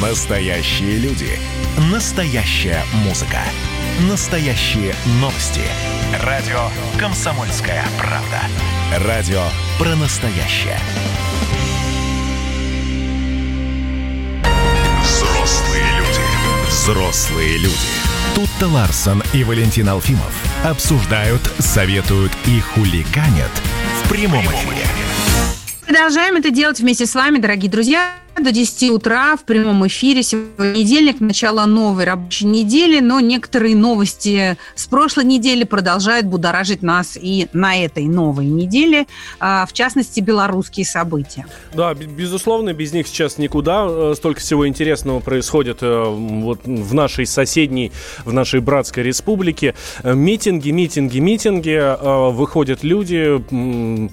Настоящие люди. Настоящая музыка. Настоящие новости. Радио «Комсомольская правда». Радио про настоящее. Взрослые люди. Взрослые люди. Тут-то Ларсон и Валентин Алфимов обсуждают, советуют и хулиганят в прямом эфире. Продолжаем это делать вместе с вами, дорогие друзья до 10 утра в прямом эфире. Сегодня понедельник, начало новой рабочей недели, но некоторые новости с прошлой недели продолжают будоражить нас и на этой новой неделе, а, в частности, белорусские события. Да, безусловно, без них сейчас никуда. Э, столько всего интересного происходит э, вот в нашей соседней, в нашей братской республике. Э, митинги, митинги, митинги. Выходят люди,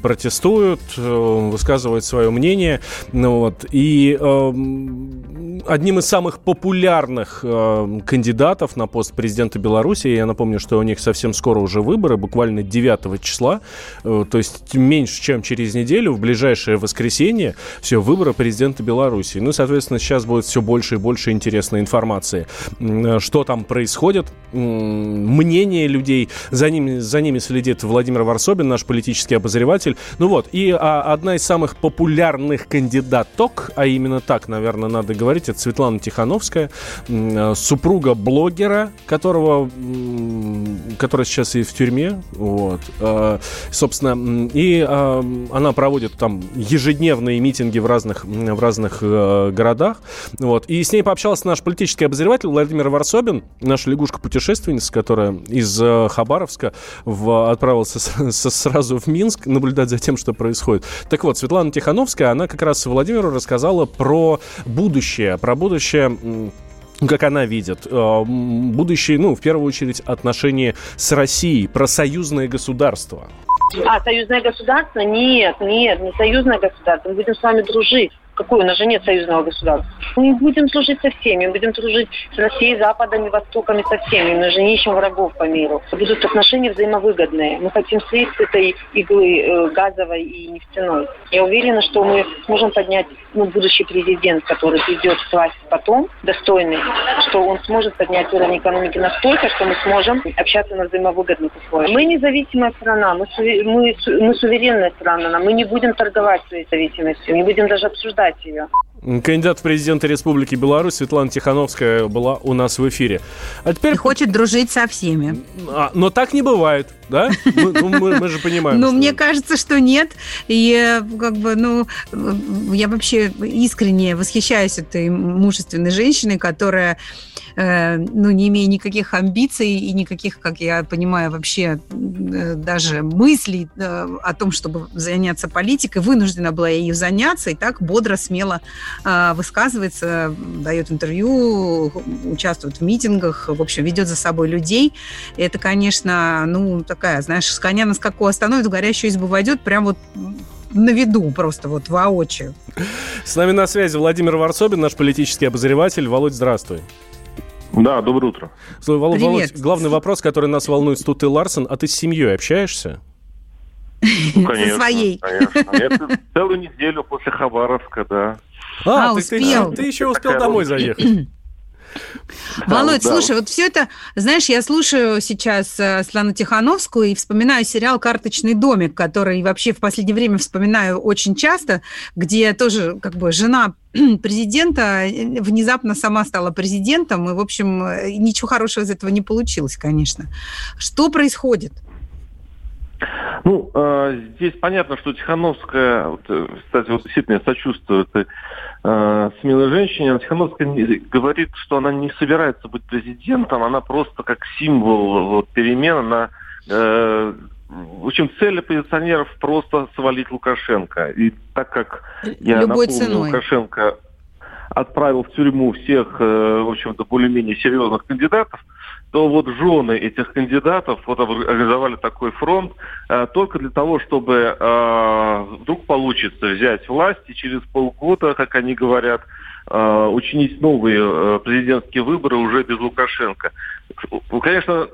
протестуют, высказывают свое мнение. Ну, вот, и одним из самых популярных э, кандидатов на пост президента Беларуси, я напомню, что у них совсем скоро уже выборы, буквально 9 числа, э, то есть меньше, чем через неделю, в ближайшее воскресенье, все, выборы президента Беларуси. Ну, соответственно, сейчас будет все больше и больше интересной информации, э, что там происходит, мнение людей, за ними, за ними следит Владимир Варсобин, наш политический обозреватель. Ну вот, и а, одна из самых популярных кандидаток, а именно так, наверное, надо говорить. Это Светлана Тихановская, э, супруга блогера, которого, который сейчас и в тюрьме. Вот. Э, собственно, и э, она проводит там ежедневные митинги в разных, в разных городах. Вот. И с ней пообщался наш политический обозреватель Владимир Варсобин, наша лягушка-путешественница, которая из Хабаровска в, отправился с, с, сразу в Минск наблюдать за тем, что происходит. Так вот, Светлана Тихановская, она как раз Владимиру рассказала про будущее, про будущее как она видит, э, будущее, ну, в первую очередь, отношения с Россией, про союзное государство. А, союзное государство? Нет, нет, не союзное государство. Мы будем с вами дружить. Какое? У нас же нет союзного государства. Мы будем служить со всеми. Будем служить с Россией, Западом и Востоком и со всеми. Мы же не ищем врагов по миру. Будут отношения взаимовыгодные. Мы хотим слить с этой иглы э, газовой и нефтяной. Я уверена, что мы сможем поднять ну, будущий президент, который придет в власть потом, достойный, что он сможет поднять уровень экономики настолько, что мы сможем общаться на взаимовыгодных условиях. Мы независимая страна, мы, мы, мы суверенная страна, мы не будем торговать своей зависимостью, не будем даже обсуждать ее. Кандидат в президенты Республики Беларусь Светлана Тихановская была у нас в эфире. А теперь... И хочет дружить со всеми. А, но так не бывает, да? Мы, ну, мы, мы же понимаем. Ну, мне кажется, что нет. И как бы, ну, я вообще искренне восхищаюсь этой мужественной женщиной, которая ну, не имея никаких амбиций и никаких, как я понимаю, вообще э, даже мыслей э, о том, чтобы заняться политикой, вынуждена была ею заняться и так бодро, смело высказывается, дает интервью, участвует в митингах, в общем, ведет за собой людей. Это, конечно, ну, такая, знаешь, с коня на скаку остановит, в горящую избу войдет, прям вот на виду просто вот воочию. С нами на связи Владимир Варсобин, наш политический обозреватель. Володь, здравствуй. Да, доброе утро. Слушай, Вол- Володь, главный вопрос, который нас волнует, тут ты, Ларсон, а ты с семьей общаешься? Ну, конечно, Со своей. Конечно. Это целую неделю после Хабаровска, да. А, а ты, успел. Ты, ты еще успел домой заехать. Володь, да, слушай, вот все это, знаешь, я слушаю сейчас э, Слану Тихановскую и вспоминаю сериал «Карточный домик», который вообще в последнее время вспоминаю очень часто, где тоже как бы жена президента э, внезапно сама стала президентом, и, в общем, э, ничего хорошего из этого не получилось, конечно. Что происходит? Ну, здесь понятно, что Тихановская, вот, кстати, вот действительно сочувствует э, смелой женщине. Тихановская говорит, что она не собирается быть президентом, она просто как символ вот, перемен, она э, в общем, цель оппозиционеров просто свалить Лукашенко. И так как я Любой напомню, ценой. Лукашенко отправил в тюрьму всех, э, в общем-то, более-менее серьезных кандидатов, то вот жены этих кандидатов вот организовали такой фронт э, только для того, чтобы э, вдруг получится взять власть и через полгода, как они говорят, э, учинить новые э, президентские выборы уже без Лукашенко. Конечно,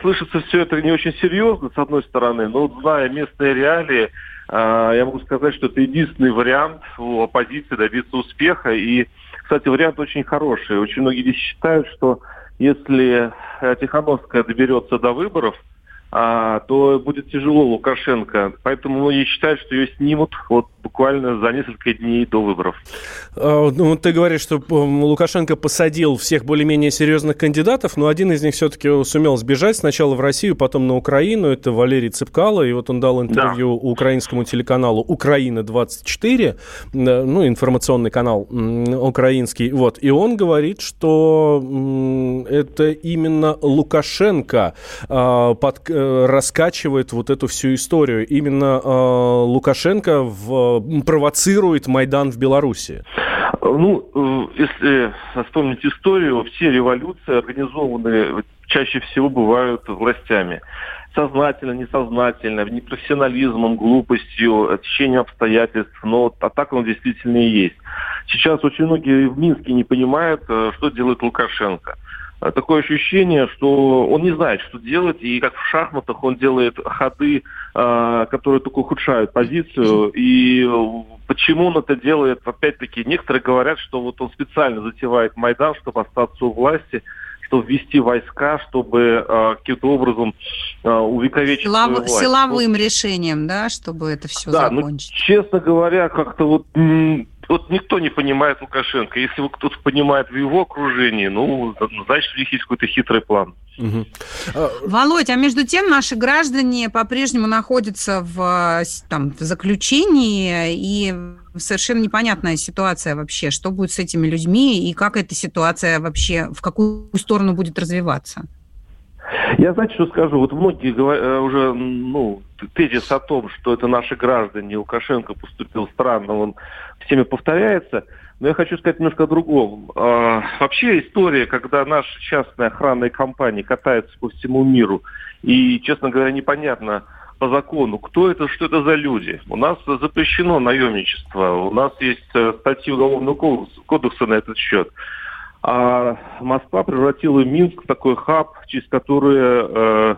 слышится все это не очень серьезно, с одной стороны, но зная местные реалии, я могу сказать, что это единственный вариант у оппозиции добиться успеха и кстати, вариант очень хороший. Очень многие здесь считают, что если Тихановская доберется до выборов, а, то будет тяжело Лукашенко. Поэтому многие считают, что ее снимут вот буквально за несколько дней до выборов. А, ну, ты говоришь, что Лукашенко посадил всех более-менее серьезных кандидатов, но один из них все-таки сумел сбежать сначала в Россию, потом на Украину. Это Валерий Цыпкало, и вот он дал интервью да. украинскому телеканалу «Украина-24», ну, информационный канал украинский, вот, и он говорит, что это именно Лукашенко а, под, э, раскачивает вот эту всю историю. Именно а, Лукашенко в провоцирует Майдан в Беларуси? Ну, э, если вспомнить историю, все революции организованы чаще всего бывают властями. Сознательно, несознательно, непрофессионализмом, глупостью, течением обстоятельств, но а так он действительно и есть. Сейчас очень многие в Минске не понимают, э, что делает Лукашенко. Э, такое ощущение, что он не знает, что делать, и как в шахматах он делает ходы, э, которые только ухудшают позицию. И почему он это делает, опять-таки, некоторые говорят, что вот он специально затевает Майдан, чтобы остаться у власти, чтобы ввести войска, чтобы э, каким-то образом э, увековечить Силов... свою власть. Силовым вот. решением, да, чтобы это все да, ну, закончить. Ну, честно говоря, как-то вот вот никто не понимает Лукашенко. Если вот кто-то понимает в его окружении, ну, значит, у них есть какой-то хитрый план. Угу. Володь, а между тем наши граждане по-прежнему находятся в, там, в заключении, и совершенно непонятная ситуация вообще, что будет с этими людьми, и как эта ситуация вообще, в какую сторону будет развиваться. Я, знаете, что скажу? Вот многие э, уже, ну, тезис о том, что это наши граждане, Лукашенко поступил странно, он всеми повторяется. Но я хочу сказать немножко о другом. А, вообще история, когда наши частные охранные компании катаются по всему миру, и, честно говоря, непонятно по закону, кто это, что это за люди. У нас запрещено наемничество, у нас есть э, статьи Уголовного кодекса на этот счет. А Москва превратила Минск в такой хаб, через который э,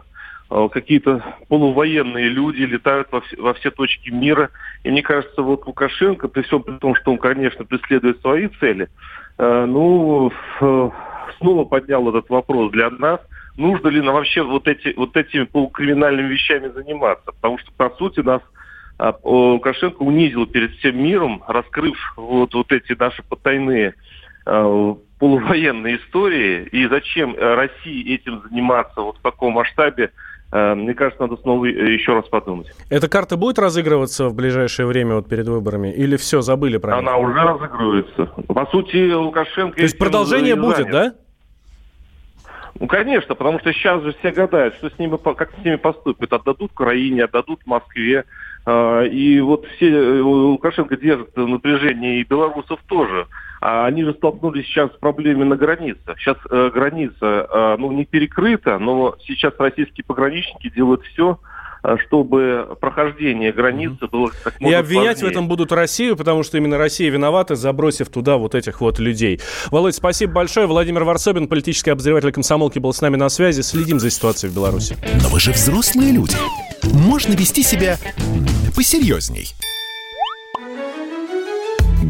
э, какие-то полувоенные люди летают во все, во все точки мира. И мне кажется, вот Лукашенко, при всем при том, что он, конечно, преследует свои цели, э, ну, э, снова поднял этот вопрос для нас, нужно ли нам вообще вот, эти, вот этими полукриминальными вещами заниматься. Потому что, по сути, нас э, Лукашенко унизил перед всем миром, раскрыв вот, вот эти наши потайные э, полувоенной истории, и зачем э, России этим заниматься вот в таком масштабе, э, мне кажется, надо снова э, еще раз подумать. Эта карта будет разыгрываться в ближайшее время вот перед выборами? Или все, забыли про Она уже разыгрывается. По сути, Лукашенко... То есть продолжение будет, да? Ну, конечно, потому что сейчас же все гадают, что с ними, как с ними поступят. Отдадут Украине, отдадут Москве. А, и вот все Лукашенко держит напряжение, и белорусов тоже. А они же столкнулись сейчас с проблемами на границе. Сейчас э, граница, э, ну, не перекрыта, но сейчас российские пограничники делают все, э, чтобы прохождение границы было как можно И обвинять сложнее. в этом будут Россию, потому что именно Россия виновата, забросив туда вот этих вот людей. Володь, спасибо большое. Владимир Варсобин, политический обозреватель комсомолки, был с нами на связи. Следим за ситуацией в Беларуси. Но вы же взрослые люди. Можно вести себя посерьезней.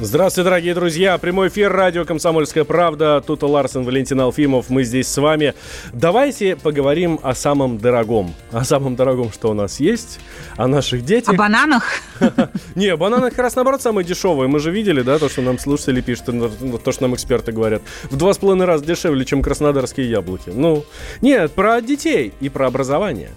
Здравствуйте, дорогие друзья. Прямой эфир радио «Комсомольская правда». Тут Ларсен, Валентин Алфимов. Мы здесь с вами. Давайте поговорим о самом дорогом. О самом дорогом, что у нас есть. О наших детях. О бананах? Не, бананы как раз наоборот самые дешевые. Мы же видели, да, то, что нам слушатели пишут, то, что нам эксперты говорят. В два с половиной раза дешевле, чем краснодарские яблоки. Ну, нет, про детей и про образование.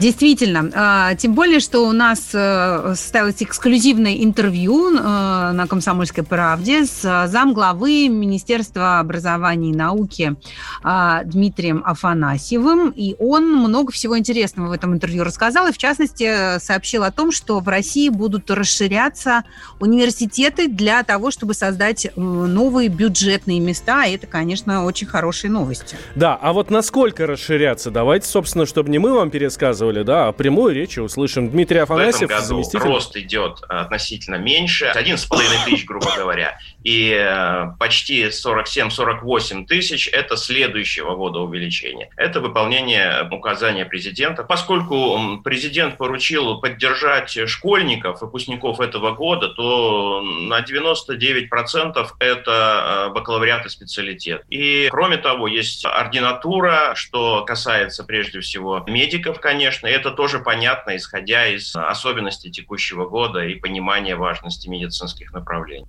Действительно. А, тем более, что у нас э, состоялось эксклюзивное интервью э, на «Комсомольской правде» с замглавы Министерства образования и науки а, Дмитрием Афанасьевым. И он много всего интересного в этом интервью рассказал. И, в частности, сообщил о том, что в России будут расширяться университеты для того, чтобы создать новые бюджетные места. И это, конечно, очень хорошие новости. Да, а вот насколько расширяться? Давайте, собственно, чтобы не мы вам пересказывали, да, а прямую речь услышим. Дмитрий Афанасьев, в этом году заместитель. рост идет относительно меньше, 11,5 тысяч, грубо говоря, и э, почти 47-48 тысяч – это следующего года увеличение. Это выполнение указания президента. Поскольку президент поручил поддержать школьников, выпускников этого года, то на 99% это э, бакалавриат и специалитет. И, кроме того, есть ординатура, что касается прежде всего медиков, конечно, это тоже понятно, исходя из особенностей текущего года и понимания важности медицинских направлений.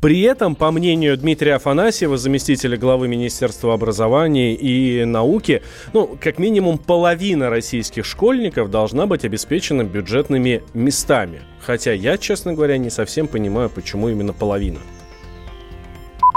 При этом, по мнению Дмитрия Афанасьева, заместителя главы Министерства образования и науки, ну, как минимум половина российских школьников должна быть обеспечена бюджетными местами. Хотя я, честно говоря, не совсем понимаю, почему именно половина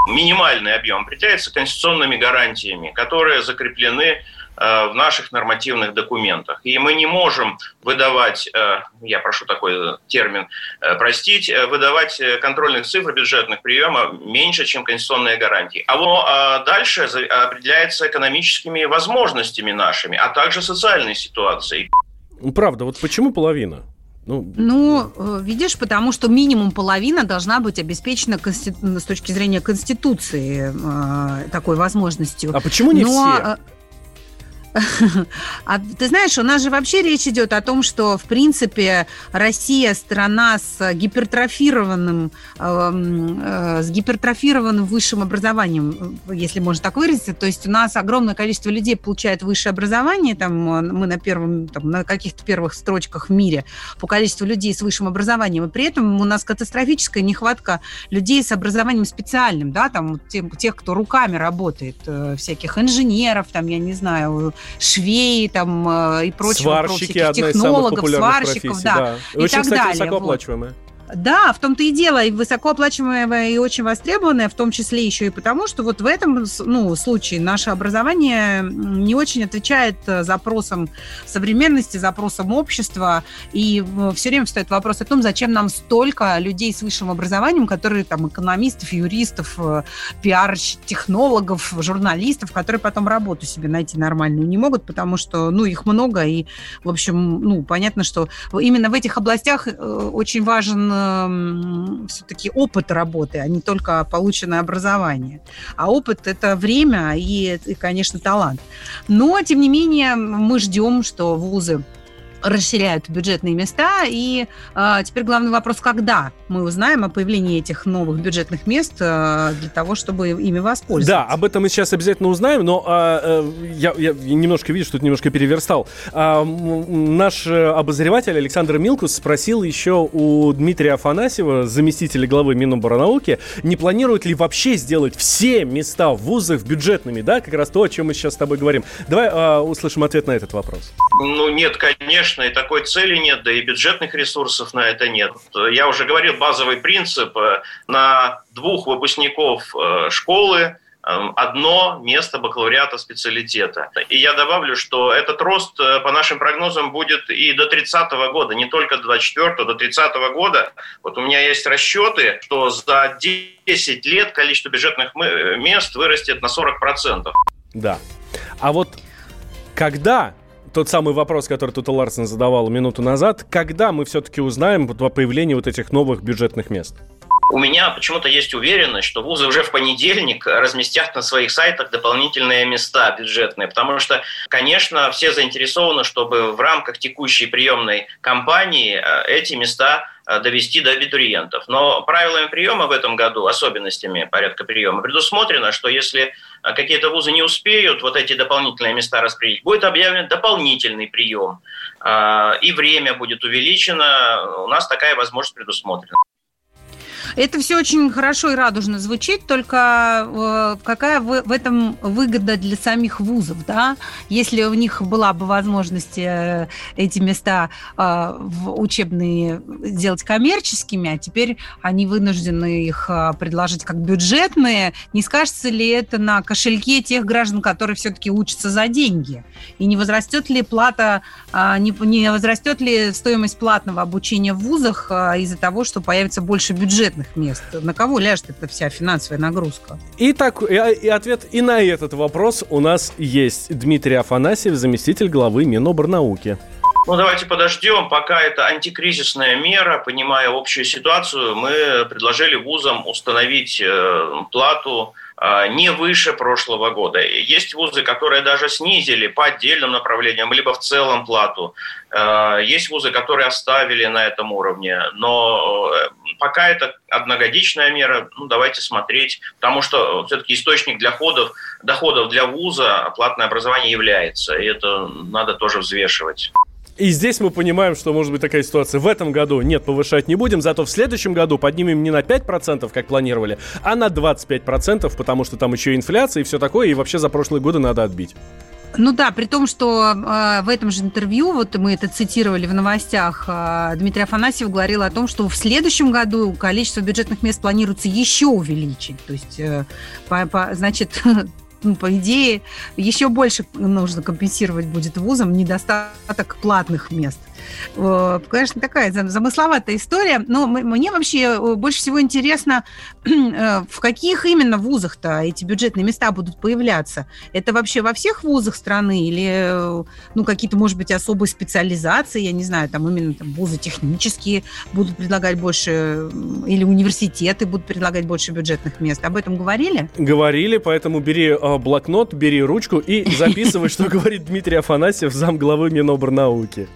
минимальный объем определяется конституционными гарантиями, которые закреплены в наших нормативных документах. И мы не можем выдавать, э, я прошу такой термин э, простить, выдавать контрольных цифр бюджетных приема меньше, чем конституционные гарантии. А дальше определяется экономическими возможностями нашими, а также социальной ситуацией. Правда, вот почему половина? Ну, ну, видишь, потому что минимум половина должна быть обеспечена конститу... с точки зрения Конституции э, такой возможностью. А почему не Но... все? А ты знаешь, у нас же вообще речь идет о том, что, в принципе, Россия страна с гипертрофированным, эм, э, с гипертрофированным высшим образованием, если можно так выразиться. То есть у нас огромное количество людей получает высшее образование, там мы на первом, там, на каких-то первых строчках в мире по количеству людей с высшим образованием, и при этом у нас катастрофическая нехватка людей с образованием специальным, да, там тех кто руками работает, э, всяких инженеров, там, я не знаю, швеи там э, и прочего, Сварщики, одна технологов, сварщиков, да, да, и Очень, так кстати, далее. Вот. Да, в том-то и дело, и высокооплачиваемое, и очень востребованное, в том числе еще и потому, что вот в этом ну, случае наше образование не очень отвечает э, запросам современности, запросам общества, и э, все время встает вопрос о том, зачем нам столько людей с высшим образованием, которые там экономистов, юристов, э, пиар-технологов, журналистов, которые потом работу себе найти нормальную не могут, потому что, ну, их много, и, в общем, ну, понятно, что именно в этих областях очень важен все-таки опыт работы, а не только полученное образование. А опыт – это время и, и, конечно, талант. Но, тем не менее, мы ждем, что вузы расширяют бюджетные места. И э, теперь главный вопрос, когда мы узнаем о появлении этих новых бюджетных мест э, для того, чтобы ими воспользоваться. Да, об этом мы сейчас обязательно узнаем, но э, э, я, я немножко, видишь, тут немножко переверстал. Э, наш обозреватель Александр Милкус спросил еще у Дмитрия Афанасьева, заместителя главы Миноборнауки, не планирует ли вообще сделать все места в вузах бюджетными, да, как раз то, о чем мы сейчас с тобой говорим. Давай э, услышим ответ на этот вопрос. Ну, нет, конечно конечно, и такой цели нет, да и бюджетных ресурсов на это нет. Я уже говорил, базовый принцип э, на двух выпускников э, школы э, одно место бакалавриата специалитета. И я добавлю, что этот рост, по нашим прогнозам, будет и до 30 года, не только до 24 до 30 года. Вот у меня есть расчеты, что за 10 лет количество бюджетных мест вырастет на 40%. Да. А вот когда тот самый вопрос, который тут Ларсен задавал минуту назад. Когда мы все-таки узнаем о появлении вот этих новых бюджетных мест? У меня почему-то есть уверенность, что вузы уже в понедельник разместят на своих сайтах дополнительные места бюджетные, потому что, конечно, все заинтересованы, чтобы в рамках текущей приемной кампании э, эти места Э, довести до абитуриентов. Но правилами приема в этом году, особенностями порядка приема, предусмотрено, что если э, какие-то вузы не успеют вот эти дополнительные места распределить, будет объявлен дополнительный прием, э, и время будет увеличено. У нас такая возможность предусмотрена. Это все очень хорошо и радужно звучит, только э, какая в, этом выгода для самих вузов, да? Если у них была бы возможность э, эти места э, учебные сделать коммерческими, а теперь они вынуждены их предложить как бюджетные, не скажется ли это на кошельке тех граждан, которые все-таки учатся за деньги? И не возрастет ли плата, не, возрастет ли стоимость платного обучения в вузах из-за того, что появится больше бюджетных мест? На кого ляжет эта вся финансовая нагрузка? Итак, и, и ответ и на этот вопрос у нас есть. Дмитрий Афанасьев, заместитель главы Миноборнауки. Ну, давайте подождем, пока это антикризисная мера, понимая общую ситуацию, мы предложили вузам установить э, плату не выше прошлого года. Есть вузы, которые даже снизили по отдельным направлениям, либо в целом плату. А, есть вузы, которые оставили на этом уровне. Но э, пока это одногодичная мера, ну, давайте смотреть, потому что все-таки источник для ходов, доходов для вуза платное образование является, и это надо тоже взвешивать. И здесь мы понимаем, что может быть такая ситуация. В этом году нет, повышать не будем, зато в следующем году поднимем не на 5%, как планировали, а на 25%, потому что там еще инфляция и все такое, и вообще за прошлые годы надо отбить. Ну да, при том, что э, в этом же интервью, вот мы это цитировали в новостях, э, Дмитрий Афанасьев говорил о том, что в следующем году количество бюджетных мест планируется еще увеличить. То есть, э, по, по, значит, ну, по идее, еще больше нужно компенсировать будет вузам недостаток платных мест. Конечно, такая замысловатая история, но мне вообще э, больше всего интересно, э, в каких именно вузах-то эти бюджетные места будут появляться. Это вообще во всех вузах страны или э, ну, какие-то, может быть, особые специализации, я не знаю, там именно там, вузы технические будут предлагать больше, или университеты будут предлагать больше бюджетных мест. Об этом говорили? Говорили, поэтому бери блокнот, бери ручку и записывай, что говорит Дмитрий Афанасьев, зам главы Минобрнауки.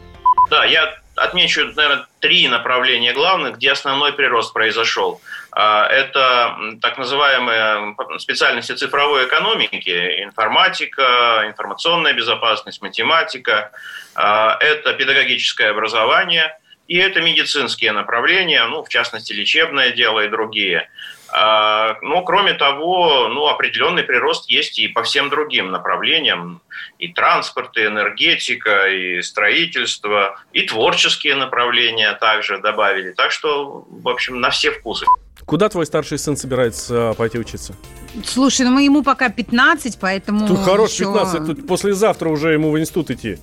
Да, я отмечу, наверное, три направления главных, где основной прирост произошел. А, это так называемые специальности цифровой экономики, информатика, информационная безопасность, математика, а, это педагогическое образование и это медицинские направления, ну, в частности, лечебное дело и другие – а, но, кроме того, ну, определенный прирост есть и по всем другим направлениям. И транспорт, и энергетика, и строительство, и творческие направления также добавили. Так что, в общем, на все вкусы. Куда твой старший сын собирается а, пойти учиться? Слушай, ну ему пока 15, поэтому... Тут хорош еще... 15, тут послезавтра уже ему в институт идти.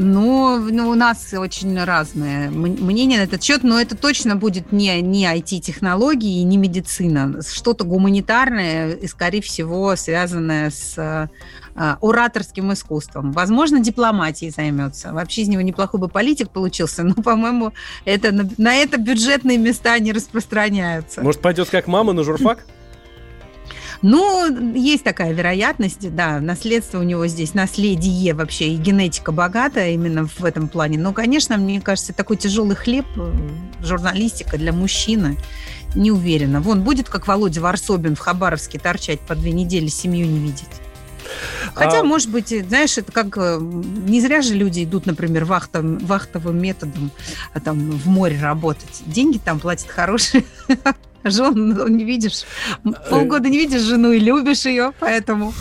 Ну, ну, у нас очень разное мнение на этот счет, но это точно будет не, не IT-технологии и не медицина. Что-то гуманитарное и, скорее всего, связанное с э, ораторским искусством. Возможно, дипломатией займется. Вообще из него неплохой бы политик получился, но, по-моему, это, на, на это бюджетные места не распространяются. Может, пойдет как мама на журфак? Ну, есть такая вероятность, да, наследство у него здесь, наследие вообще, и генетика богатая именно в этом плане. Но, конечно, мне кажется, такой тяжелый хлеб, э, журналистика для мужчины, не уверена. Вон, будет как Володя Варсобин в Хабаровске торчать по две недели, семью не видеть. Хотя, а... может быть, знаешь, это как... Э, не зря же люди идут, например, вахтом, вахтовым методом а там, в море работать. Деньги там платят хорошие. Жен ну, не видишь. Полгода не видишь жену и любишь ее, поэтому...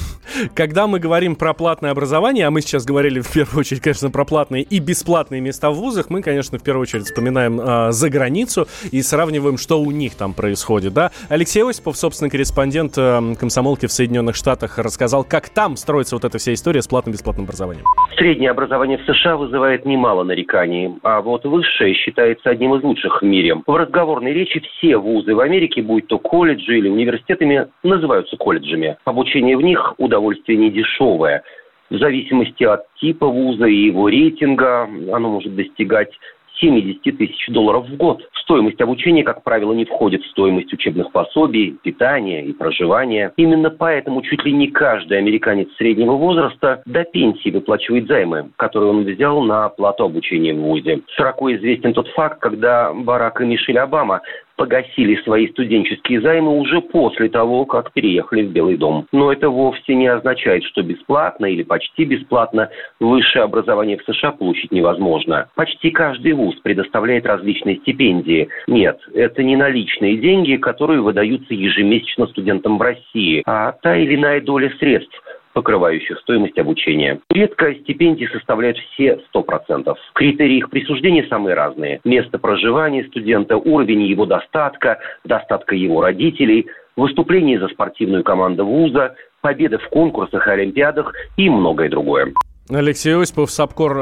Когда мы говорим про платное образование, а мы сейчас говорили в первую очередь, конечно, про платные и бесплатные места в вузах, мы, конечно, в первую очередь вспоминаем э, за границу и сравниваем, что у них там происходит, да. Алексей Осипов, собственно, корреспондент э, комсомолки в Соединенных Штатах, рассказал, как там строится вот эта вся история с платным-бесплатным образованием. Среднее образование в США вызывает немало нареканий, а вот высшее считается одним из лучших в мире. В разговорной речи все вузы в Америке, будь то колледжи или университетами, называются колледжами. Обучение в них – удовольствие не дешевое. В зависимости от типа вуза и его рейтинга оно может достигать 70 тысяч долларов в год. Стоимость обучения, как правило, не входит в стоимость учебных пособий, питания и проживания. Именно поэтому чуть ли не каждый американец среднего возраста до пенсии выплачивает займы, которые он взял на оплату обучения в ВУЗе. Широко известен тот факт, когда Барак и Мишель Обама погасили свои студенческие займы уже после того, как переехали в Белый дом. Но это вовсе не означает, что бесплатно или почти бесплатно высшее образование в США получить невозможно. Почти каждый вуз предоставляет различные стипендии. Нет, это не наличные деньги, которые выдаются ежемесячно студентам в России, а та или иная доля средств, покрывающих стоимость обучения. Редко стипендии составляют все 100%. Критерии их присуждения самые разные. Место проживания студента, уровень его достатка, достатка его родителей, выступление за спортивную команду вуза, победы в конкурсах и олимпиадах и многое другое. Алексей Осипов, САПКОР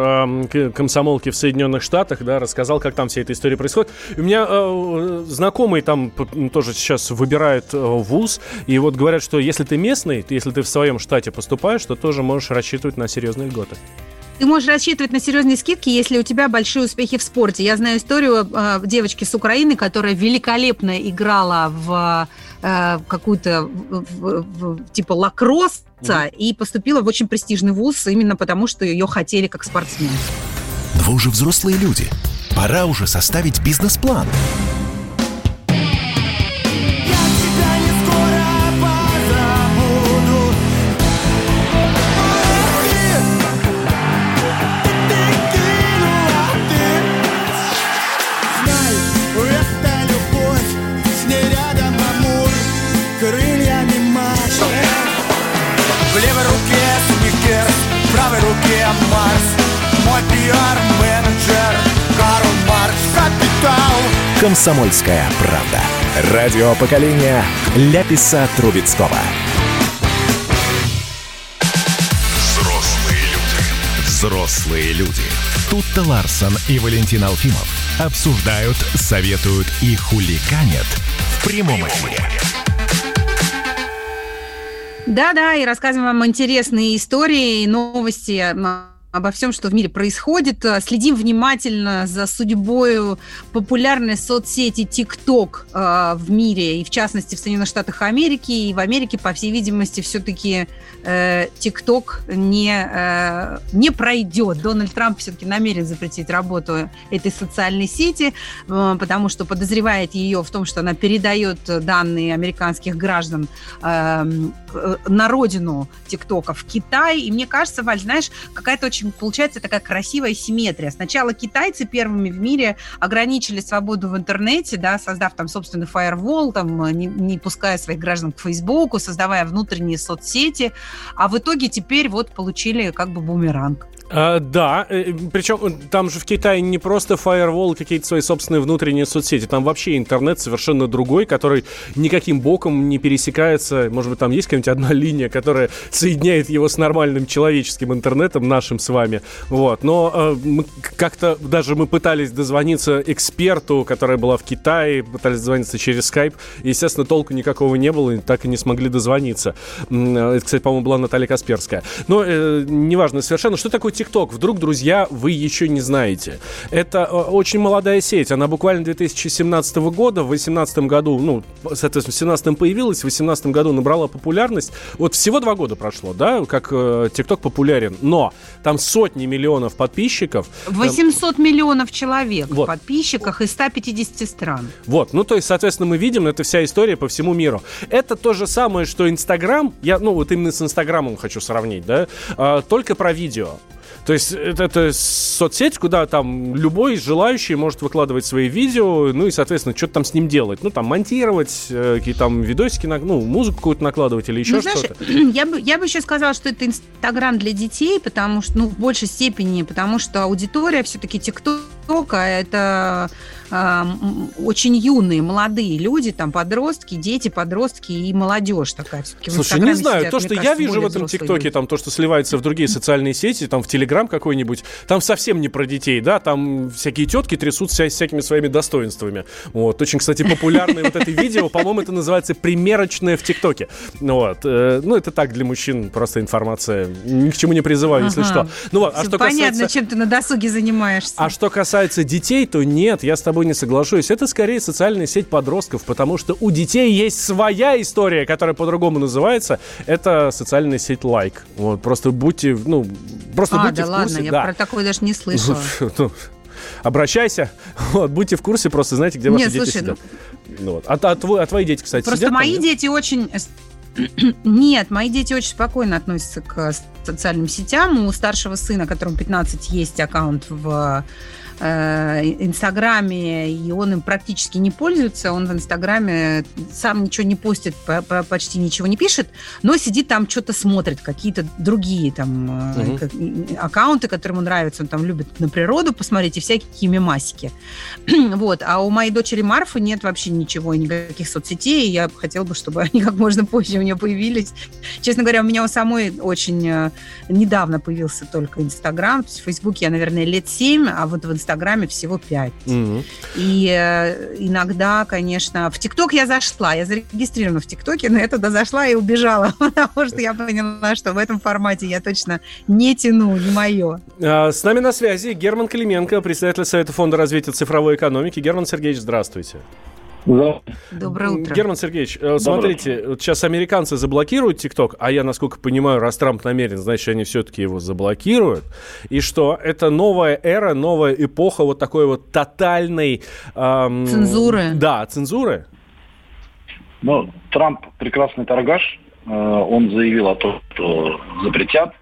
э, комсомолки в Соединенных Штатах, да, рассказал, как там вся эта история происходит. У меня э, знакомый там тоже сейчас выбирает э, вуз, и вот говорят, что если ты местный, если ты в своем штате поступаешь, то тоже можешь рассчитывать на серьезные льготы. Ты можешь рассчитывать на серьезные скидки, если у тебя большие успехи в спорте. Я знаю историю э, девочки с Украины, которая великолепно играла в э, какую-то типа лакросс mm-hmm. и поступила в очень престижный вуз именно потому, что ее хотели как спортсмен. Вы уже взрослые люди. Пора уже составить бизнес-план. Пиар-менеджер Карл Маркс Капитал Комсомольская правда. Радио поколения Ляписа Трубецкого. Взрослые люди. Взрослые люди. Тут-то Ларсон и Валентин Алфимов обсуждают, советуют и хуликанят в прямом эфире. Да-да, и рассказываем вам интересные истории и новости обо всем, что в мире происходит. Э, следим внимательно за судьбой популярной соцсети TikTok э, в мире, и в частности в Соединенных Штатах Америки. И в Америке, по всей видимости, все-таки э, TikTok не, э, не пройдет. Дональд Трамп все-таки намерен запретить работу этой социальной сети, э, потому что подозревает ее в том, что она передает данные американских граждан э, на родину ТикТока в Китай. И мне кажется, Валь, знаешь, какая-то очень получается такая красивая симметрия. Сначала китайцы первыми в мире ограничили свободу в интернете, да, создав там собственный фаервол, там, не, не пуская своих граждан к Фейсбуку, создавая внутренние соцсети, а в итоге теперь вот получили как бы бумеранг. А, да, э, причем э, там же в Китае не просто фаервол, какие-то свои собственные внутренние соцсети, там вообще интернет совершенно другой, который никаким боком не пересекается. Может быть, там есть какая-нибудь одна линия, которая соединяет его с нормальным человеческим интернетом, нашим с вами. Вот. Но э, как-то даже мы пытались дозвониться эксперту, которая была в Китае, пытались дозвониться через скайп. Естественно, толку никакого не было, и так и не смогли дозвониться. Это, кстати, по-моему, была Наталья Касперская. Но э, неважно совершенно, что такое ТикТок, вдруг, друзья, вы еще не знаете. Это э, очень молодая сеть, она буквально 2017 года, в 2018 году, ну, соответственно, в 2017 появилась, в 2018 году набрала популярность. Вот всего два года прошло, да, как э, ТикТок популярен, но там сотни миллионов подписчиков. 800 миллионов человек вот. в подписчиках из 150 стран. Вот, ну, то есть, соответственно, мы видим, это вся история по всему миру. Это то же самое, что Инстаграм, я, ну, вот именно с Инстаграмом хочу сравнить, да, а, только про видео. То есть это, это соцсеть, куда там любой желающий может выкладывать свои видео, ну и, соответственно, что-то там с ним делать. Ну, там монтировать, э, какие-то там видосики, ну, музыку какую-то накладывать или еще ну, что-то. Я бы, я бы еще сказала, что это Инстаграм для детей, потому что, ну, в большей степени, потому что аудитория все-таки ТикТока это очень юные, молодые люди, там подростки, дети, подростки и молодежь такая все-таки. Слушай, не знаю, сидят, то, что кажется, я вижу в этом ТикТоке, там то, что сливается в другие социальные сети, там в Телеграм какой-нибудь, там совсем не про детей, да, там всякие тетки трясутся всякими своими достоинствами. Вот, очень, кстати, популярное вот это видео, по-моему, это называется примерочное в ТикТоке. Вот, э, ну это так для мужчин просто информация, ни к чему не призываю, если что. Ну а что Понятно, чем ты на досуге занимаешься. А что касается детей, то нет, я с тобой тобой не соглашусь. Это скорее социальная сеть подростков, потому что у детей есть своя история, которая по-другому называется. Это социальная сеть лайк. Вот, просто будьте, ну, просто а, будьте да в курсе. ладно, я да. про такое даже не слышала. Ну, обращайся. Вот, будьте в курсе, просто знаете, где ваши Нет, дети слушай, сидят. Ну, вот. а, а, твой, а твои дети, кстати, Просто сидят там, мои нет? дети очень... Нет, мои дети очень спокойно относятся к социальным сетям. У старшего сына, которому 15, есть аккаунт в Инстаграме, и он им практически не пользуется. Он в Инстаграме сам ничего не постит, по- по- почти ничего не пишет, но сидит там, что-то смотрит, какие-то другие там э, как- аккаунты, которые ему нравятся. Он там любит на природу посмотреть и всякие мемасики. вот. А у моей дочери Марфы нет вообще ничего, никаких соцсетей. и Я хотела бы, чтобы они как можно позже у нее появились. Честно говоря, у меня у самой очень э, недавно появился только Инстаграм. То есть в Фейсбуке я, наверное, лет 7, а вот в Инстаграме всего 5. Мгм. И э, иногда, конечно, в ТикТок я зашла, я зарегистрирована в ТикТоке, но я туда зашла и убежала, потому что я поняла, что в этом формате я точно не тяну, не мое. А, С нами на связи Герман Клименко, председатель Совета фонда развития цифровой экономики. Герман Сергеевич, здравствуйте. Доброе утро. Герман Сергеевич, э, смотрите, вот сейчас американцы заблокируют ТикТок, а я, насколько понимаю, раз Трамп намерен, значит, они все-таки его заблокируют. И что? Это новая эра, новая эпоха вот такой вот тотальной... эм, Цензуры. Да, цензуры. Ну, Трамп прекрасный торгаш. Э, Он заявил о том, что запретят.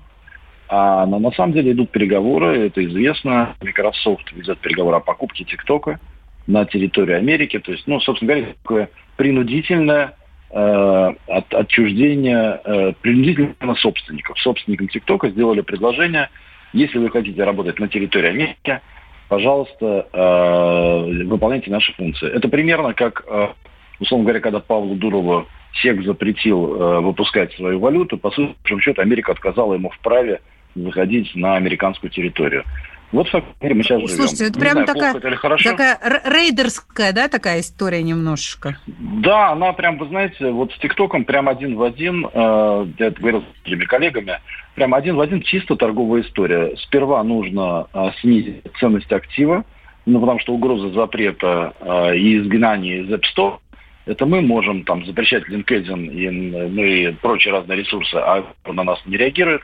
А на, на самом деле идут переговоры, это известно. Microsoft ведет переговоры о покупке ТикТока на территории Америки. То есть, ну, собственно говоря, такое принудительное э, от, отчуждение, э, принудительно собственников. Собственникам ТикТока сделали предложение, если вы хотите работать на территории Америки, пожалуйста, э, выполняйте наши функции. Это примерно как, э, условно говоря, когда Павлу Дурову СЕК запретил э, выпускать свою валюту, по сути, Америка Америка отказала ему в праве заходить на американскую территорию. Вот в таком мире мы сейчас живем. Слушайте, это прям знаю, такая, это или хорошо. такая рейдерская, да, такая история немножечко. Да, она прям, вы знаете, вот с ТикТоком прям один в один, э, я это говорил с другими коллегами, прям один в один чисто торговая история. Сперва нужно э, снизить ценность актива, ну, потому что угроза запрета э, и изгнания из App Store, это мы можем там запрещать LinkedIn и, ну, и прочие разные ресурсы, а на нас не реагирует.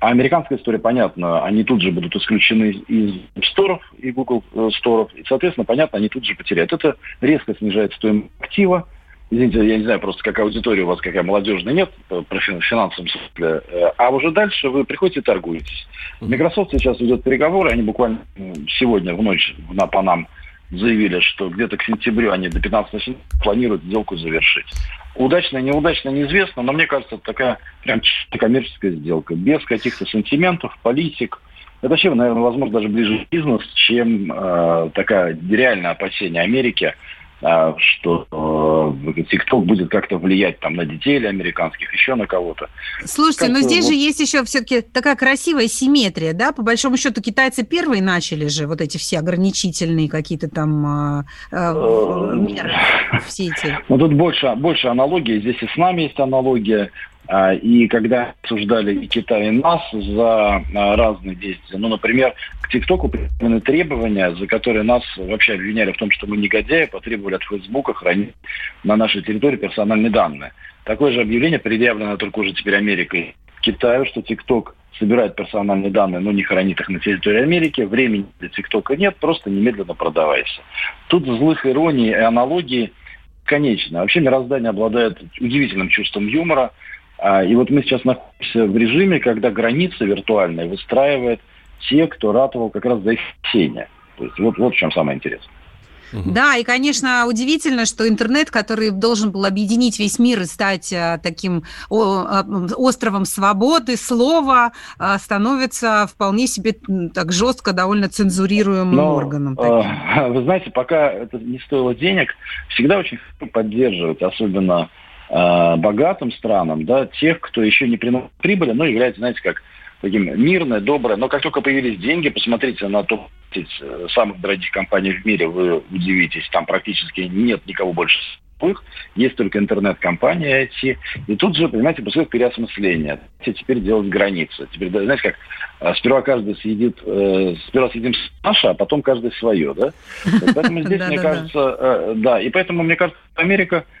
А американская история понятна. Они тут же будут исключены из App Store и Google э, Store. И, соответственно, понятно, они тут же потеряют. Это резко снижает стоимость актива. Извините, я не знаю просто, какая аудитория у вас, какая молодежная, нет э, про фин- финансовом смысле. Э, А уже дальше вы приходите и торгуетесь. Microsoft сейчас ведет переговоры. Они буквально сегодня в ночь на, по нам заявили, что где-то к сентябрю они до 15 сентября планируют сделку завершить. Удачно, неудачно, неизвестно, но мне кажется, это такая прям чисто коммерческая сделка, без каких-то сантиментов, политик. Это вообще, наверное, возможно, даже ближе к бизнес, чем э, такая реальное опасение Америки, что э, TikTok будет как-то влиять там на детей или американских, еще на кого-то. Слушайте, но Как-то здесь вот- же есть еще все-таки такая красивая симметрия, да? По большому счету китайцы первые начали же вот эти все ограничительные какие-то там а, а, Э, меры, все эти. Но тут больше, больше аналогии. Здесь и с нами есть аналогия. А, И когда обсуждали и Китай, и нас за а, разные действия, ну, например, к ТикТоку предъявлены требования, за которые нас вообще обвиняли в том, что мы негодяи, потребовали от Фейсбука хранить на нашей территории персональные данные. Такое же объявление предъявлено только уже теперь Америкой Китаю, что ТикТок собирает персональные данные, но не хранит их на территории Америки. Времени для ТикТока нет, просто немедленно продавайся. Тут злых ироний и аналогий конечно. Вообще мироздание обладает удивительным чувством юмора. А, И вот мы сейчас находимся в режиме, когда границы виртуальные выстраивают те, кто ратовал как раз за их спасение. То есть вот, вот в чем самое интересное. Да, и, конечно, удивительно, что интернет, который должен был объединить весь мир и стать а, таким островом свободы, слова, а, становится вполне себе так жестко, довольно цензурируемым Но, органом. э, таким. Вы знаете, пока это не стоило денег, всегда очень хорошо поддерживать, особенно э, богатым странам, да, тех, кто еще не приносит прибыли, но является, знаете, как таким мирное, доброе. Но как только появились деньги, посмотрите на топ э, самых дорогих компаний в мире, вы удивитесь, там практически нет никого больше их, есть только интернет-компания IT. И тут же, понимаете, происходит переосмысление. Теперь делать границы. Теперь, знаете, как э, сперва каждый съедит, э, сперва съедим наше, а потом каждый свое, да? Поэтому здесь, мне кажется, э, да, и поэтому, мне кажется, Америка э,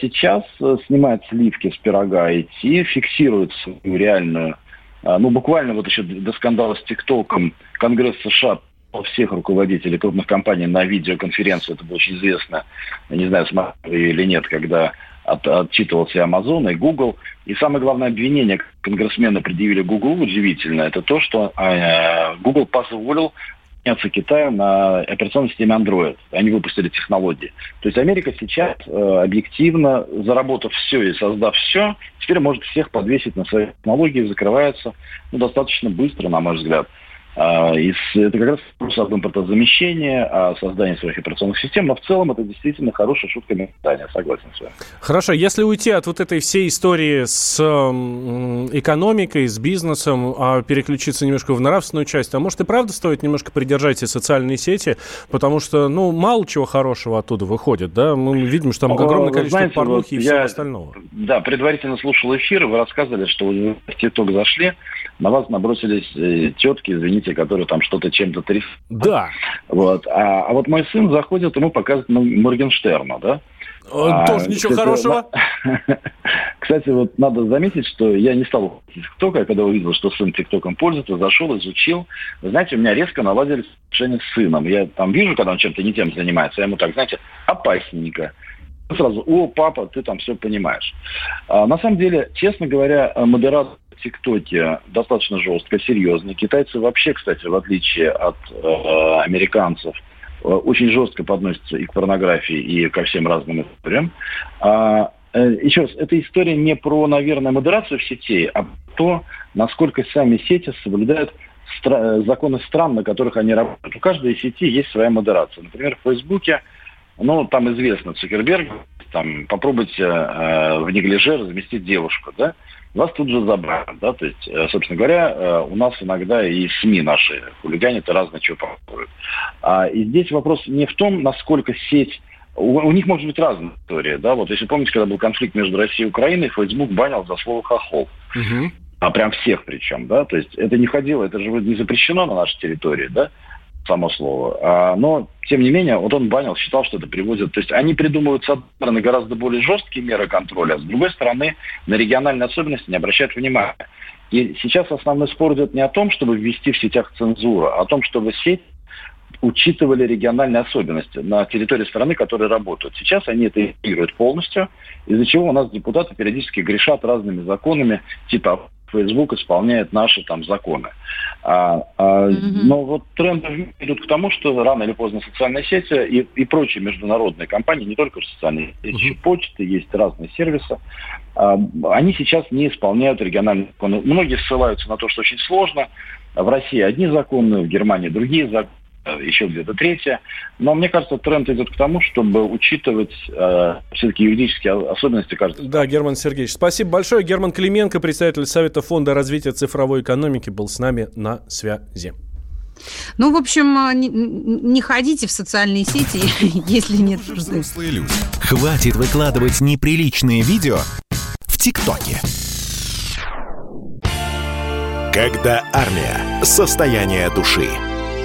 сейчас э, снимает сливки с пирога IT, фиксирует свою реальную, э, ну, буквально вот еще до скандала с ТикТоком Конгресс США всех руководителей крупных компаний на видеоконференцию. Это было очень известно, не знаю, смотрели или нет, когда от, отчитывался Amazon и Google. И самое главное обвинение конгрессмены предъявили Google удивительно, это то, что э, Google позволил заняться Китаю на операционной системе Android. Они выпустили технологии. То есть Америка сейчас э, объективно, заработав все и создав все, теперь может всех подвесить на свои технологии, закрывается ну, достаточно быстро, на мой взгляд. А, и это как раз вопрос об импортозамещении, о создании своих операционных систем, но в целом это действительно хорошая шутка мечтания, согласен с вами. Хорошо, если уйти от вот этой всей истории с экономикой, с бизнесом, а переключиться немножко в нравственную часть, а может и правда стоит немножко придержать эти социальные сети, потому что, ну, мало чего хорошего оттуда выходит, да, мы видим, что там огромное количество знаете, порнухи вот и всего я, остального. Да, предварительно слушал эфир, вы рассказывали, что вы в ТикТок зашли, на вас набросились э, тетки, извините, которые там что-то чем-то трясут. Да. Вот. А, а вот мой сын заходит, ему показывают Моргенштерна, да? А, Тоже ничего кстати, хорошего. Кстати, вот надо заметить, что я не стал ТикТока, когда увидел, что сын ТикТоком пользуется, зашел, изучил. Вы знаете, у меня резко наладились отношения с сыном. Я там вижу, когда он чем-то не тем занимается, я ему так, знаете, опасненько сразу, о, папа, ты там все понимаешь. А, на самом деле, честно говоря, модерация ТикТоке достаточно жестко, серьезно. Китайцы вообще, кстати, в отличие от э, американцев, э, очень жестко подносятся и к порнографии, и ко всем разным историям. А, э, еще раз, эта история не про, наверное, модерацию в сети, а то, насколько сами сети соблюдают стра- э, законы стран, на которых они работают. У каждой сети есть своя модерация. Например, в Фейсбуке, ну, там известно, Цукерберг, там, попробуйте э, в неглиже разместить девушку, да, вас тут же забрали, да, то есть, э, собственно говоря, э, у нас иногда и СМИ наши хулиганят и разное чего попробуют. А, и здесь вопрос не в том, насколько сеть у, у них может быть разная история, да, вот если помните, когда был конфликт между Россией и Украиной, Facebook банил за слово «хохол». Угу. А прям всех причем, да, то есть это не ходило, это же не запрещено на нашей территории, да, само слово. А, но, тем не менее, вот он банил, считал, что это приводит... То есть они придумывают, с одной стороны, гораздо более жесткие меры контроля, а с другой стороны, на региональные особенности не обращают внимания. И сейчас основной спор идет не о том, чтобы ввести в сетях цензуру, а о том, чтобы сеть учитывали региональные особенности на территории страны, которые работают. Сейчас они это интегрируют полностью, из-за чего у нас депутаты периодически грешат разными законами, типа Facebook исполняет наши там законы. А, а, mm-hmm. Но вот тренды идут к тому, что рано или поздно социальные сети и, и прочие международные компании, не только социальные сети, mm-hmm. еще почты, есть разные сервисы, а, они сейчас не исполняют региональные законы. Многие ссылаются на то, что очень сложно. В России одни законы, в Германии другие законы еще где-то третье. Но мне кажется, тренд идет к тому, чтобы учитывать э, все-таки юридические особенности каждого. Да, Герман Сергеевич, спасибо большое. Герман Клименко, представитель Совета фонда развития цифровой экономики, был с нами на связи. Ну, в общем, э, не, не ходите в социальные сети, если нет нужды. Хватит выкладывать неприличные видео в ТикТоке. Когда армия. Состояние души.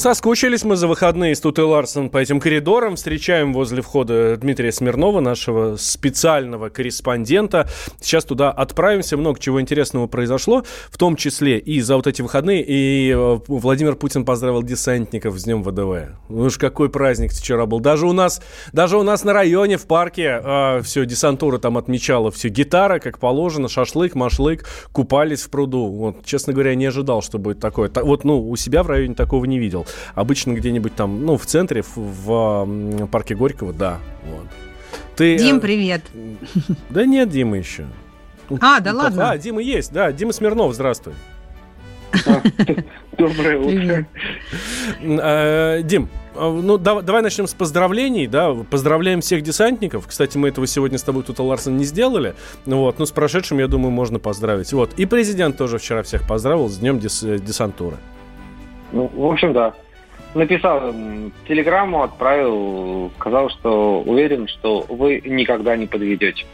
Соскучились мы за выходные с Тутой Ларсон по этим коридорам. Встречаем возле входа Дмитрия Смирнова, нашего специального корреспондента. Сейчас туда отправимся. Много чего интересного произошло, в том числе и за вот эти выходные. И э, Владимир Путин поздравил десантников с Днем ВДВ. Ну уж какой праздник вчера был. Даже у нас, даже у нас на районе, в парке, э, все, десантура там отмечала. Все, гитара, как положено, шашлык, машлык, купались в пруду. Вот, честно говоря, не ожидал, что будет такое. Вот, ну, у себя в районе такого не видел. Обычно где-нибудь там, ну, в центре, в, в парке Горького, да. Вот. Ты, Дим, э, привет. Да нет, Дима еще. А, да ладно? А, Дима есть, да. Дима Смирнов, здравствуй. Доброе утро. Э, Дим, а, ну, давай, давай начнем с поздравлений, да, поздравляем всех десантников. Кстати, мы этого сегодня с тобой тут, Ларсон, не сделали. Ну вот, ну, с прошедшим, я думаю, можно поздравить. Вот, и президент тоже вчера всех поздравил с днем дес- десантуры. Ну, в общем, да. Написал телеграмму, отправил, сказал, что уверен, что вы никогда не подведете.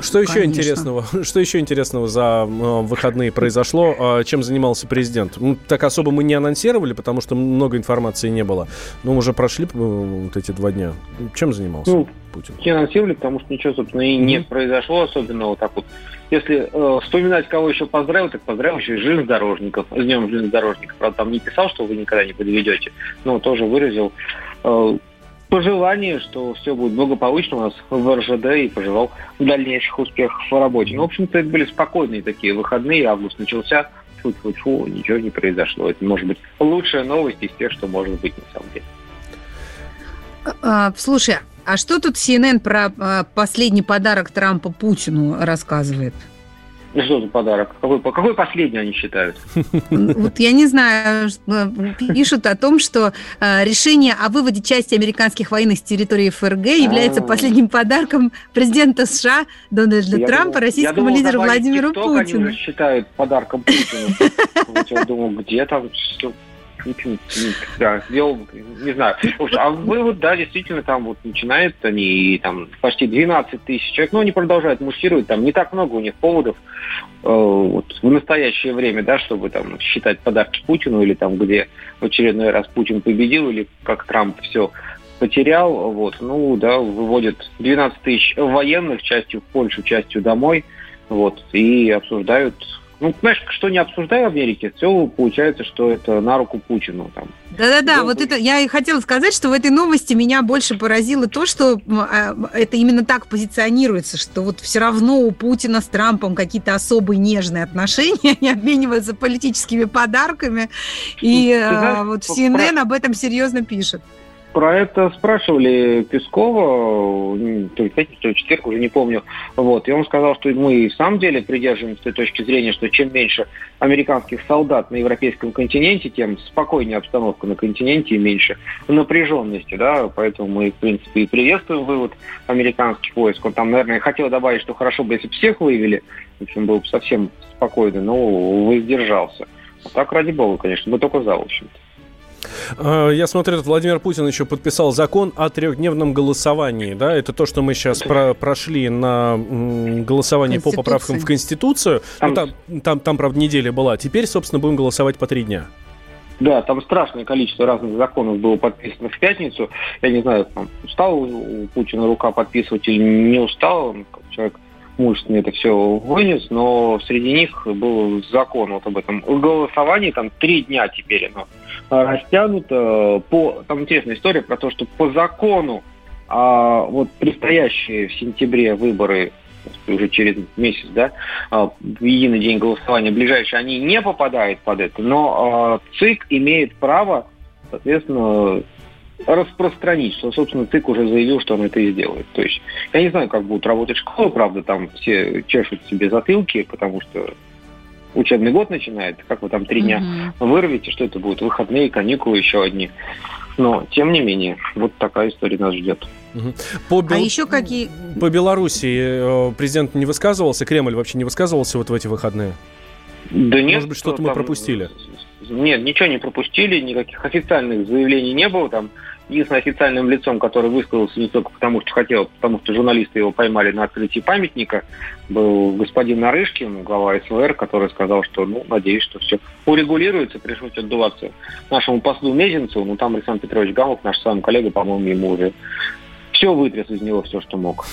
Что еще Конечно. интересного? Что еще интересного за э, выходные произошло? Э, чем занимался президент? Ну, так особо мы не анонсировали, потому что много информации не было. Но уже прошли э, вот эти два дня. Чем занимался ну, Путин? Не анонсировали, потому что ничего, собственно, и не mm-hmm. произошло особенного. Так вот, если э, вспоминать, кого еще поздравил, так поздравил еще и железнодорожников. С днем железнодорожников. Правда, там не писал, что вы никогда не подведете, но тоже выразил э, пожелание, что все будет благополучно у нас в РЖД и пожелал дальнейших успехов в работе. Ну, в общем-то, это были спокойные такие выходные, август начался, фу-фу-фу, ничего не произошло. Это может быть лучшая новость из тех, что может быть на самом деле. А, слушай, а что тут CNN про а, последний подарок Трампа Путину рассказывает? Что за подарок? Какой, какой последний они считают? Вот я не знаю, пишут о том, что э, решение о выводе части американских военных с территории ФРГ является а. последним подарком президента США Дональда Трампа российскому лидеру Владимиру Путину. Они уже считают подарком Путину. Я думал, где там да, сделал, не знаю. А вывод, да, действительно, там вот начинают они, там почти 12 тысяч человек, но они продолжают муссировать, там не так много у них поводов э, вот, в настоящее время, да, чтобы там считать подарки Путину или там, где в очередной раз Путин победил или как Трамп все потерял, вот, ну, да, выводят 12 тысяч военных, частью в Польшу, частью домой, вот, и обсуждают ну, знаешь, что не обсуждаю в Америке, все получается, что это на руку Путину. Там. Да-да-да, вот это я и хотела сказать, что в этой новости меня больше поразило то, что а, это именно так позиционируется, что вот все равно у Путина с Трампом какие-то особые нежные отношения, они обмениваются политическими подарками, и ну, знаешь, а, вот CNN про... об этом серьезно пишет. Про это спрашивали Пескова, то ли пятницу, то ли четверг, уже не помню. Вот. И он сказал, что мы в самом деле придерживаемся той точки зрения, что чем меньше американских солдат на европейском континенте, тем спокойнее обстановка на континенте и меньше напряженности. Да? Поэтому мы, в принципе, и приветствуем вывод американских войск. Он там, наверное, хотел добавить, что хорошо бы, если бы всех вывели, в общем, был бы совсем спокойно, но воздержался. А так, ради бога, конечно, мы только за, в общем-то. Э, я смотрю, Владимир Путин еще подписал закон о трехдневном голосовании. Да? Это то, что мы сейчас про прошли на голосовании по поправкам в Конституцию. Ну, там... Ну, там, там, там, правда, неделя была. Теперь, собственно, будем голосовать по три дня. Да, там страшное количество разных законов было подписано в пятницу. Я не знаю, там, устал у Путина рука подписывать или не устал. Он человек мужественно это все вынес, но среди них был закон вот об этом голосовании, там три дня теперь оно растянуто. По, там интересная история про то, что по закону а, вот предстоящие в сентябре выборы уже через месяц, да, а, в единый день голосования ближайшие, они не попадают под это, но а, ЦИК имеет право, соответственно, распространить, что, собственно, ЦИК уже заявил, что он это и сделает. То есть я не знаю, как будут работать школы, правда, там все чешут себе затылки, потому что учебный год начинает, как вы там три дня угу. вырвете, что это будет, выходные, каникулы еще одни. Но, тем не менее, вот такая история нас ждет. По Бел... А еще какие... По Белоруссии э, президент не высказывался, Кремль вообще не высказывался вот в эти выходные? Да нет. Может быть, что-то мы пропустили? Нет, ничего не пропустили, никаких официальных заявлений не было. Там единственным официальным лицом, который высказался не только потому, что хотел, потому что журналисты его поймали на открытии памятника, был господин Нарышкин, глава СВР, который сказал, что, ну, надеюсь, что все урегулируется, пришлось отдуваться нашему послу Мезенцеву, ну, там Александр Петрович Гамов, наш сам коллега, по-моему, ему уже все вытряс из него, все, что мог.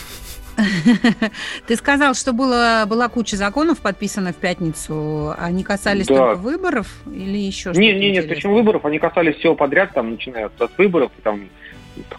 Ты сказал, что было, была куча законов подписана в пятницу. Они касались да. только выборов или еще что-то? Нет, нет, нет, почему выборов? Они касались всего подряд, там, начиная от выборов, там,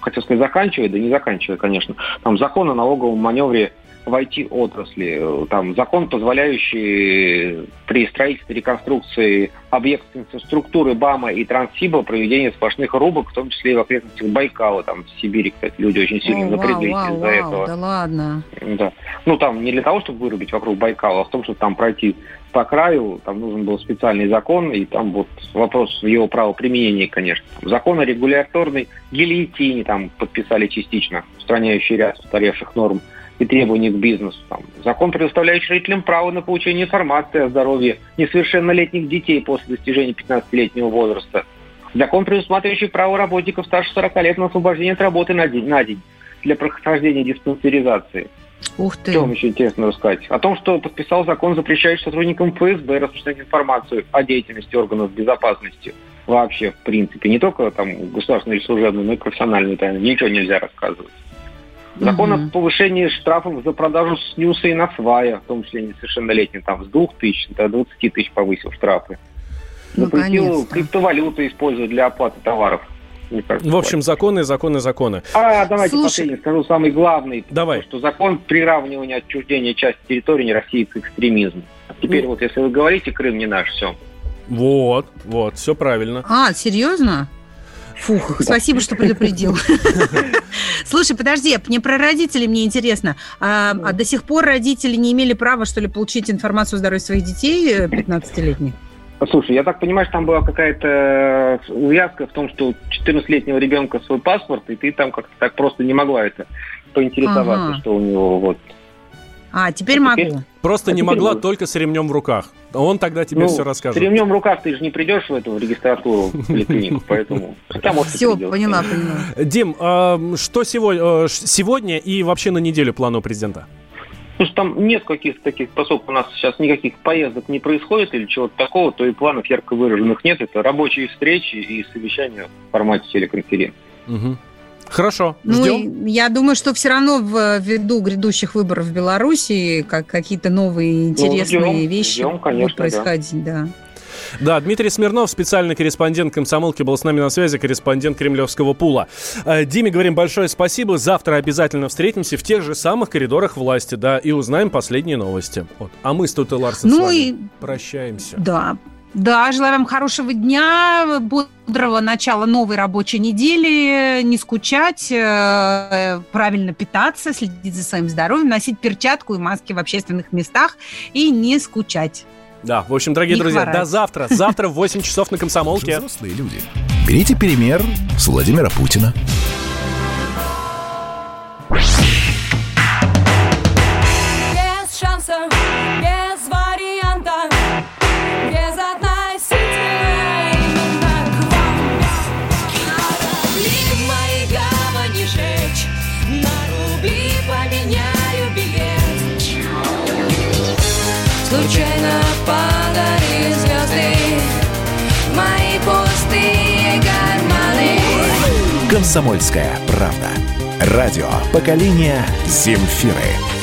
хотел сказать, заканчивая, да не заканчивая, конечно. Там закон о налоговом маневре в IT-отрасли. Там закон, позволяющий при строительстве, реконструкции объектов инфраструктуры БАМа и Транссиба проведение сплошных рубок, в том числе и в окрестностях Байкала. Там в Сибири, кстати, люди очень сильно О, напряглись вау, из-за вау, этого. Да ладно. Да. Ну, там не для того, чтобы вырубить вокруг Байкала, а в том, чтобы там пройти по краю, там нужен был специальный закон, и там вот вопрос его правоприменения, конечно. Закон о регуляторной гильотине там подписали частично, устраняющий ряд устаревших норм и требований к бизнесу. Там, закон, предоставляющий жителям право на получение информации о здоровье несовершеннолетних детей после достижения 15-летнего возраста. Закон, предусматривающий право работников старше 40 лет на освобождение от работы на день, на день для прохождения диспансеризации. Ух ты. Что вам еще интересно рассказать? О том, что подписал закон, запрещающий сотрудникам ФСБ распространять информацию о деятельности органов безопасности. Вообще, в принципе. Не только там государственную или служебную, но и профессиональную тайну. Ничего нельзя рассказывать. Закон угу. о повышении штрафов за продажу снюса и насвая, в том числе несовершеннолетним, там с 2 тысяч до 20 тысяч повысил штрафы. Запретил криптовалюты использовать для оплаты товаров. Кажется, в общем, законы, законы, законы. А, давайте Слушай... последний скажу, самый главный. Давай. Что закон приравнивания отчуждения части территории России к экстремизму. Теперь ну... вот, если вы говорите, Крым не наш, все. Вот, вот, все правильно. А, серьезно? Фух, спасибо, что предупредил. Слушай, подожди, мне про родителей мне интересно. А, а до сих пор родители не имели права, что ли, получить информацию о здоровье своих детей 15-летних? Э, Слушай, я так понимаю, что там была какая-то увязка в том, что у 14-летнего ребенка свой паспорт, и ты там как-то так просто не могла это поинтересоваться, ага. что у него вот а, теперь а могу. Теперь... Просто а не могла могу. только с ремнем в руках. Он тогда тебе ну, все расскажет. С ремнем в руках ты же не придешь в эту регистратуру в поликлинику, поэтому... Все, поняла, поняла. Дим, а, что сегодня, э, сегодня и вообще на неделю плана у президента? Слушай, там нет каких-то таких, поскольку у нас сейчас никаких поездок не происходит или чего-то такого, то и планов ярко выраженных нет. Это рабочие встречи и совещания в формате телеконференции. Угу. Хорошо, ждем. Ну, я думаю, что все равно ввиду грядущих выборов в Беларуси как какие-то новые интересные ну, ждем, вещи ждем, конечно, будут происходить, да. да. Да, Дмитрий Смирнов, специальный корреспондент комсомолки, был с нами на связи, корреспондент кремлевского пула. Э, Диме говорим большое спасибо. Завтра обязательно встретимся в тех же самых коридорах власти, да, и узнаем последние новости. Вот. А мы с Тутой Ларсен ну с вами и... прощаемся. Да, да, желаю вам хорошего дня, бодрого начала новой рабочей недели, не скучать, э, правильно питаться, следить за своим здоровьем, носить перчатку и маски в общественных местах и не скучать. Да, в общем, дорогие не друзья, хворать. до завтра. Завтра в 8 часов на Комсомолке. Взрослые люди. Берите пример с Владимира Путина. Комсомольская правда. Радио поколения Земфиры.